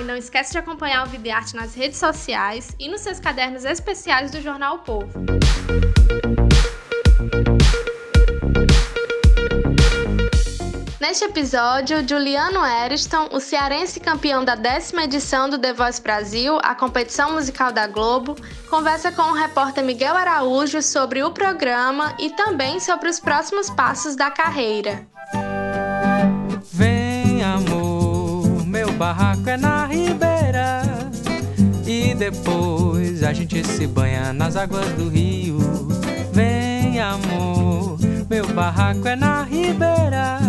E não esquece de acompanhar o Vida e Arte nas redes sociais e nos seus cadernos especiais do jornal o Povo. Neste episódio, Juliano Eriston, o cearense campeão da décima edição do The Voice Brasil, a competição musical da Globo, conversa com o repórter Miguel Araújo sobre o programa e também sobre os próximos passos da carreira. Vem, é na ribeira. E depois a gente se banha nas águas do rio. Vem, amor, meu barraco é na ribeira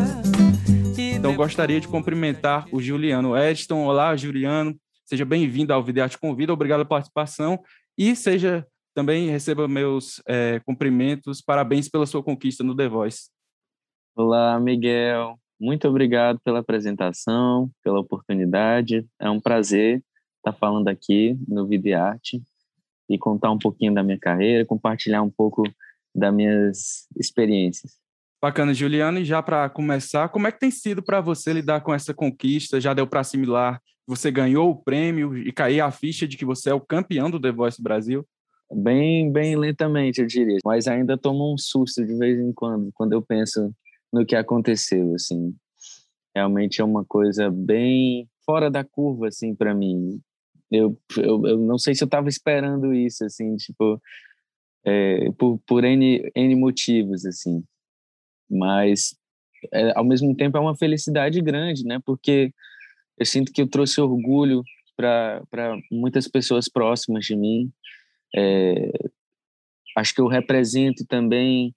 então, gostaria de cumprimentar o Juliano Edson. Olá, Juliano. Seja bem-vindo ao Videarte Convida. Obrigado pela participação. E seja também receba meus é, cumprimentos. Parabéns pela sua conquista no The Voice. Olá, Miguel. Muito obrigado pela apresentação, pela oportunidade. É um prazer estar falando aqui no Videarte e contar um pouquinho da minha carreira, compartilhar um pouco das minhas experiências. Bacana, Juliana. E já para começar, como é que tem sido para você lidar com essa conquista? Já deu para assimilar você ganhou o prêmio e cair a ficha de que você é o campeão do The Voice Brasil? Bem, bem lentamente, eu diria. Mas ainda tomo um susto de vez em quando, quando eu penso no que aconteceu, assim. Realmente é uma coisa bem fora da curva, assim, para mim. Eu, eu, eu não sei se eu estava esperando isso, assim, tipo, é, por, por N, N motivos, assim mas é, ao mesmo tempo é uma felicidade grande, né? Porque eu sinto que eu trouxe orgulho para muitas pessoas próximas de mim. É, acho que eu represento também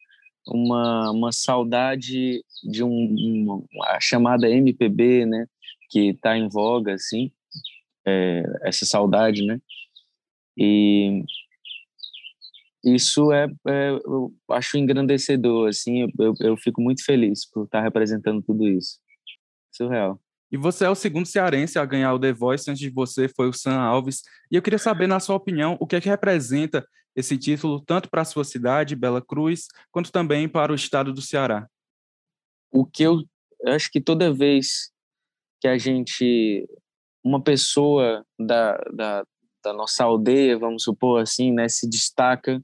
uma, uma saudade de um, a chamada MPB, né? Que está em voga, assim, é, essa saudade, né? E isso é, é, eu acho engrandecedor, assim, eu, eu fico muito feliz por estar representando tudo isso. Surreal. E você é o segundo cearense a ganhar o The Voice, antes de você foi o Sam Alves. E eu queria saber, na sua opinião, o que é que representa esse título, tanto para a sua cidade, Bela Cruz, quanto também para o estado do Ceará? O que eu, acho que toda vez que a gente, uma pessoa da, da, da nossa aldeia, vamos supor assim, né, se destaca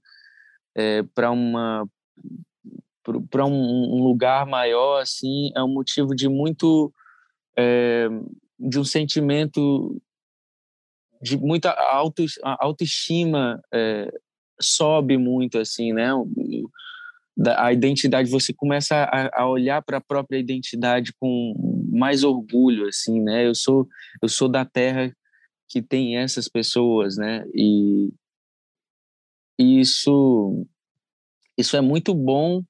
é, para uma para um, um, lugar maior assim é um motivo de muito é, de um sentimento de muita auto, autoestima é, sobe muito assim né a identidade você começa a, a olhar para a própria identidade com mais orgulho assim né eu sou eu sou da terra que tem essas pessoas, né? E, isso isso é muito bom,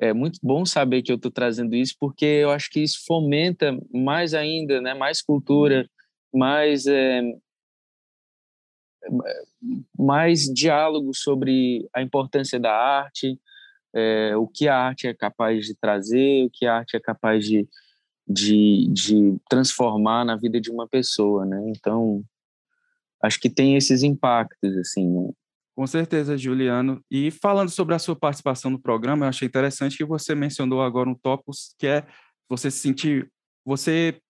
é muito bom saber que eu estou trazendo isso, porque eu acho que isso fomenta mais ainda, né? Mais cultura, mais é, mais diálogo sobre a importância da arte, é, o que a arte é capaz de trazer, o que a arte é capaz de, de, de transformar na vida de uma pessoa, né? Então, acho que tem esses impactos, assim, né? Com certeza, Juliano. E falando sobre a sua participação no programa, eu achei interessante que você mencionou agora um tópico que é você se sentir, você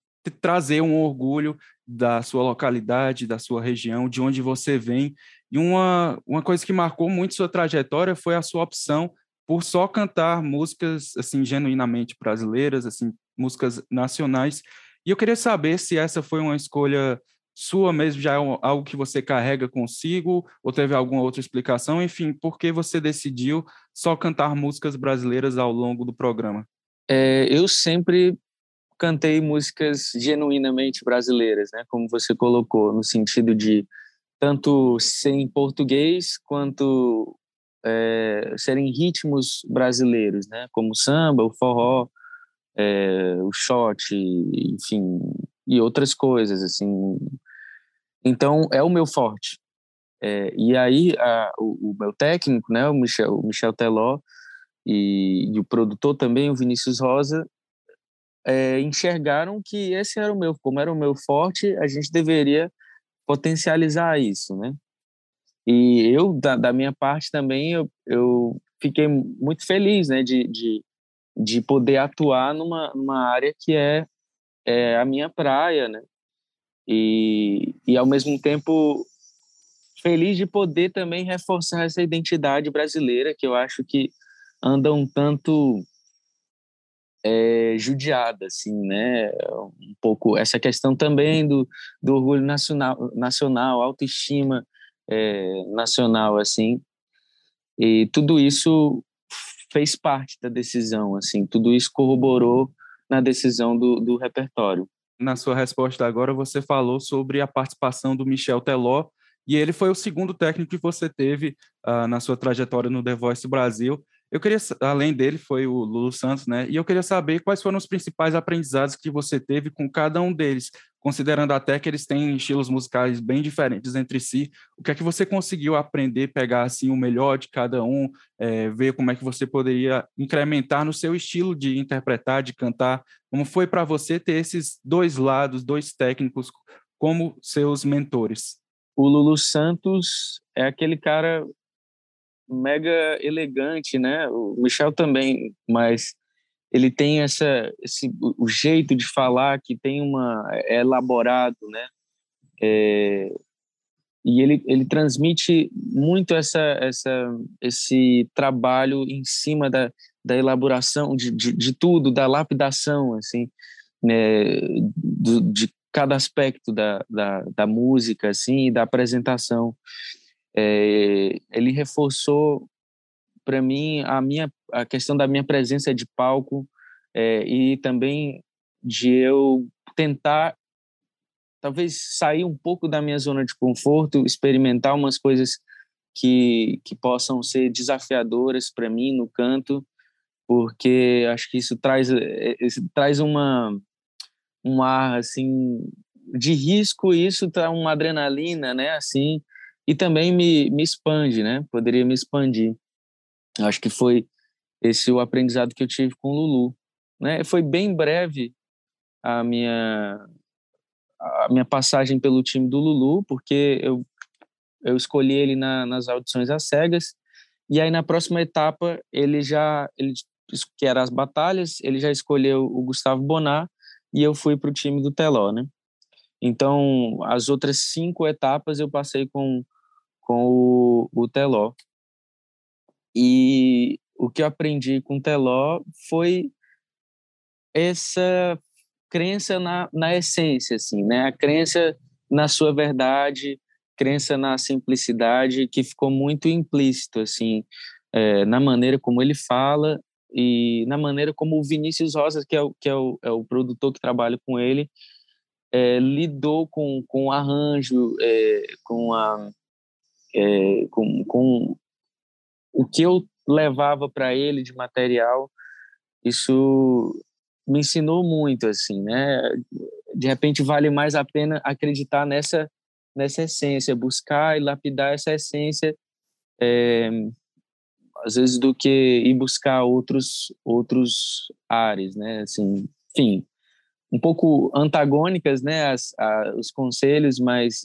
trazer um orgulho da sua localidade, da sua região, de onde você vem. E uma, uma coisa que marcou muito sua trajetória foi a sua opção por só cantar músicas assim genuinamente brasileiras, assim músicas nacionais. E eu queria saber se essa foi uma escolha sua mesmo, já é algo que você carrega consigo, ou teve alguma outra explicação? Enfim, por que você decidiu só cantar músicas brasileiras ao longo do programa? É, eu sempre cantei músicas genuinamente brasileiras, né? Como você colocou, no sentido de tanto ser em português quanto é, serem ritmos brasileiros, né? Como o samba, o forró, é, o shot, enfim, e outras coisas, assim. Então, é o meu forte. É, e aí, a, o, o, meu técnico, né, o Michel, o Michel Teló, e, e o produtor também, o Vinícius Rosa, é, enxergaram que esse era o meu, como era o meu forte, a gente deveria potencializar isso, né? E eu, da, da minha parte também, eu, eu fiquei muito feliz, né, de, de, de poder atuar numa, numa área que é, é a minha praia, né? E, e, ao mesmo tempo, feliz de poder também reforçar essa identidade brasileira, que eu acho que anda um tanto é, judiada, assim, né? Um pouco essa questão também do, do orgulho nacional, nacional autoestima é, nacional, assim. E tudo isso fez parte da decisão, assim. Tudo isso corroborou na decisão do, do repertório. Na sua resposta agora, você falou sobre a participação do Michel Teló, e ele foi o segundo técnico que você teve uh, na sua trajetória no The Voice Brasil. Eu queria, além dele, foi o Lulu Santos, né? E eu queria saber quais foram os principais aprendizados que você teve com cada um deles, considerando até que eles têm estilos musicais bem diferentes entre si. O que é que você conseguiu aprender, pegar assim o melhor de cada um, é, ver como é que você poderia incrementar no seu estilo de interpretar, de cantar? Como foi para você ter esses dois lados, dois técnicos como seus mentores? O Lulu Santos é aquele cara mega elegante, né? O Michel também, mas ele tem essa esse o jeito de falar que tem uma é elaborado, né? É, e ele ele transmite muito essa essa esse trabalho em cima da, da elaboração de, de, de tudo, da lapidação, assim, né? Do, de cada aspecto da, da, da música, assim, e da apresentação é, ele reforçou para mim a minha a questão da minha presença de palco é, e também de eu tentar talvez sair um pouco da minha zona de conforto, experimentar umas coisas que que possam ser desafiadoras para mim no canto, porque acho que isso traz é, isso traz uma um ar assim de risco, isso traz uma adrenalina, né, assim, e também me, me expande, né? Poderia me expandir. Acho que foi esse o aprendizado que eu tive com o Lulu, né? Foi bem breve a minha a minha passagem pelo time do Lulu, porque eu eu escolhi ele na, nas audições às cegas e aí na próxima etapa ele já ele que era as batalhas, ele já escolheu o Gustavo Bonar e eu fui para o time do Teló, né? Então, as outras cinco etapas eu passei com com o, o Teló. E o que eu aprendi com o Teló foi essa crença na, na essência, assim, né? A crença na sua verdade, crença na simplicidade, que ficou muito implícito, assim, é, na maneira como ele fala e na maneira como o Vinícius Rosa, que é o, que é o, é o produtor que trabalha com ele, é, lidou com, com o arranjo, é, com a é, com, com o que eu levava para ele de material, isso me ensinou muito, assim, né? De repente vale mais a pena acreditar nessa nessa essência, buscar e lapidar essa essência, é, às vezes do que ir buscar outros outros ares, né? Assim, enfim, um pouco antagônicas, né? As, a, os conselhos, mas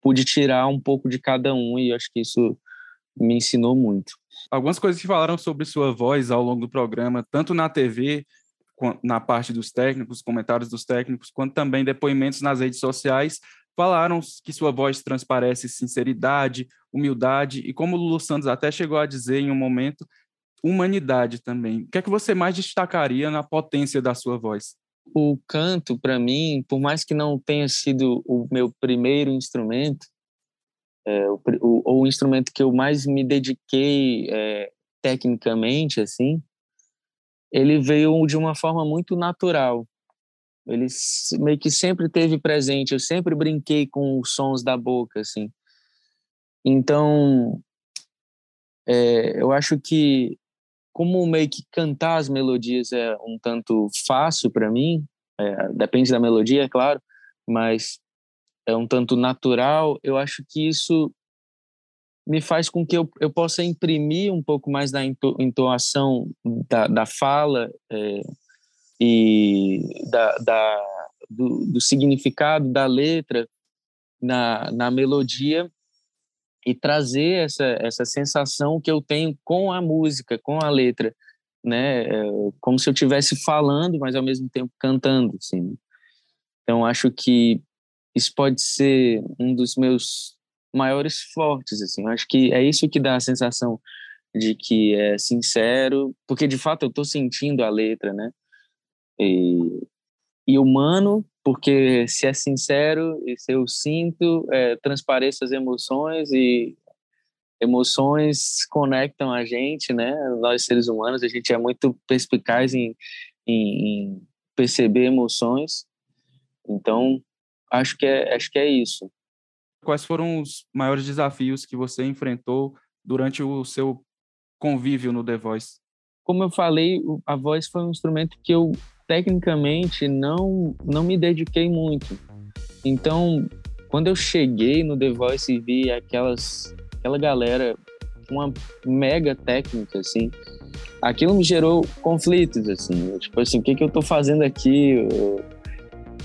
pude tirar um pouco de cada um e acho que isso me ensinou muito. Algumas coisas que falaram sobre sua voz ao longo do programa, tanto na TV, na parte dos técnicos, comentários dos técnicos, quanto também depoimentos nas redes sociais, falaram que sua voz transparece sinceridade, humildade e, como o Lulu Santos até chegou a dizer em um momento, humanidade também. O que é que você mais destacaria na potência da sua voz? O canto, para mim, por mais que não tenha sido o meu primeiro instrumento, é, o, o, o, instrumento que eu mais me dediquei é, tecnicamente, assim, ele veio de uma forma muito natural. Ele meio que sempre teve presente. Eu sempre brinquei com os sons da boca, assim. Então, é, eu acho que como meio que cantar as melodias é um tanto fácil para mim, é, depende da melodia, é claro, mas é um tanto natural. Eu acho que isso me faz com que eu, eu possa imprimir um pouco mais da entoação da, da fala é, e da, da do, do, significado da letra na, na melodia e trazer essa, essa sensação que eu tenho com a música, com a letra, né? É, como se eu estivesse falando, mas ao mesmo tempo cantando, assim. Então, acho que isso pode ser um dos meus maiores fortes, assim. Acho que é isso que dá a sensação de que é sincero, porque de fato eu estou sentindo a letra, né? E, e humano, porque se é sincero e se eu sinto, é, transpareço as emoções e emoções conectam a gente, né? Nós seres humanos, a gente é muito perspicaz em, em, em perceber emoções. Então, acho que é, acho que é isso. Quais foram os maiores desafios que você enfrentou durante o seu convívio no The Voice? Como eu falei, a voz foi um instrumento que eu tecnicamente não não me dediquei muito. Então, quando eu cheguei no The Voice e vi aquelas aquela galera uma mega técnica assim, aquilo me gerou conflitos assim, tipo assim, o que que eu tô fazendo aqui?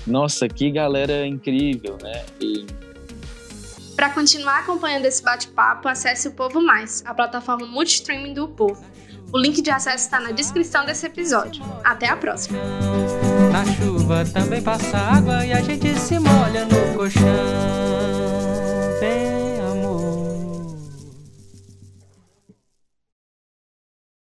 Nossa, que galera incrível, né? E para continuar acompanhando esse bate-papo, acesse o Povo Mais, a plataforma multistreaming do Povo. O link de acesso está na descrição desse episódio. Até a próxima. Na chuva também passa água e a gente se molha no colchão.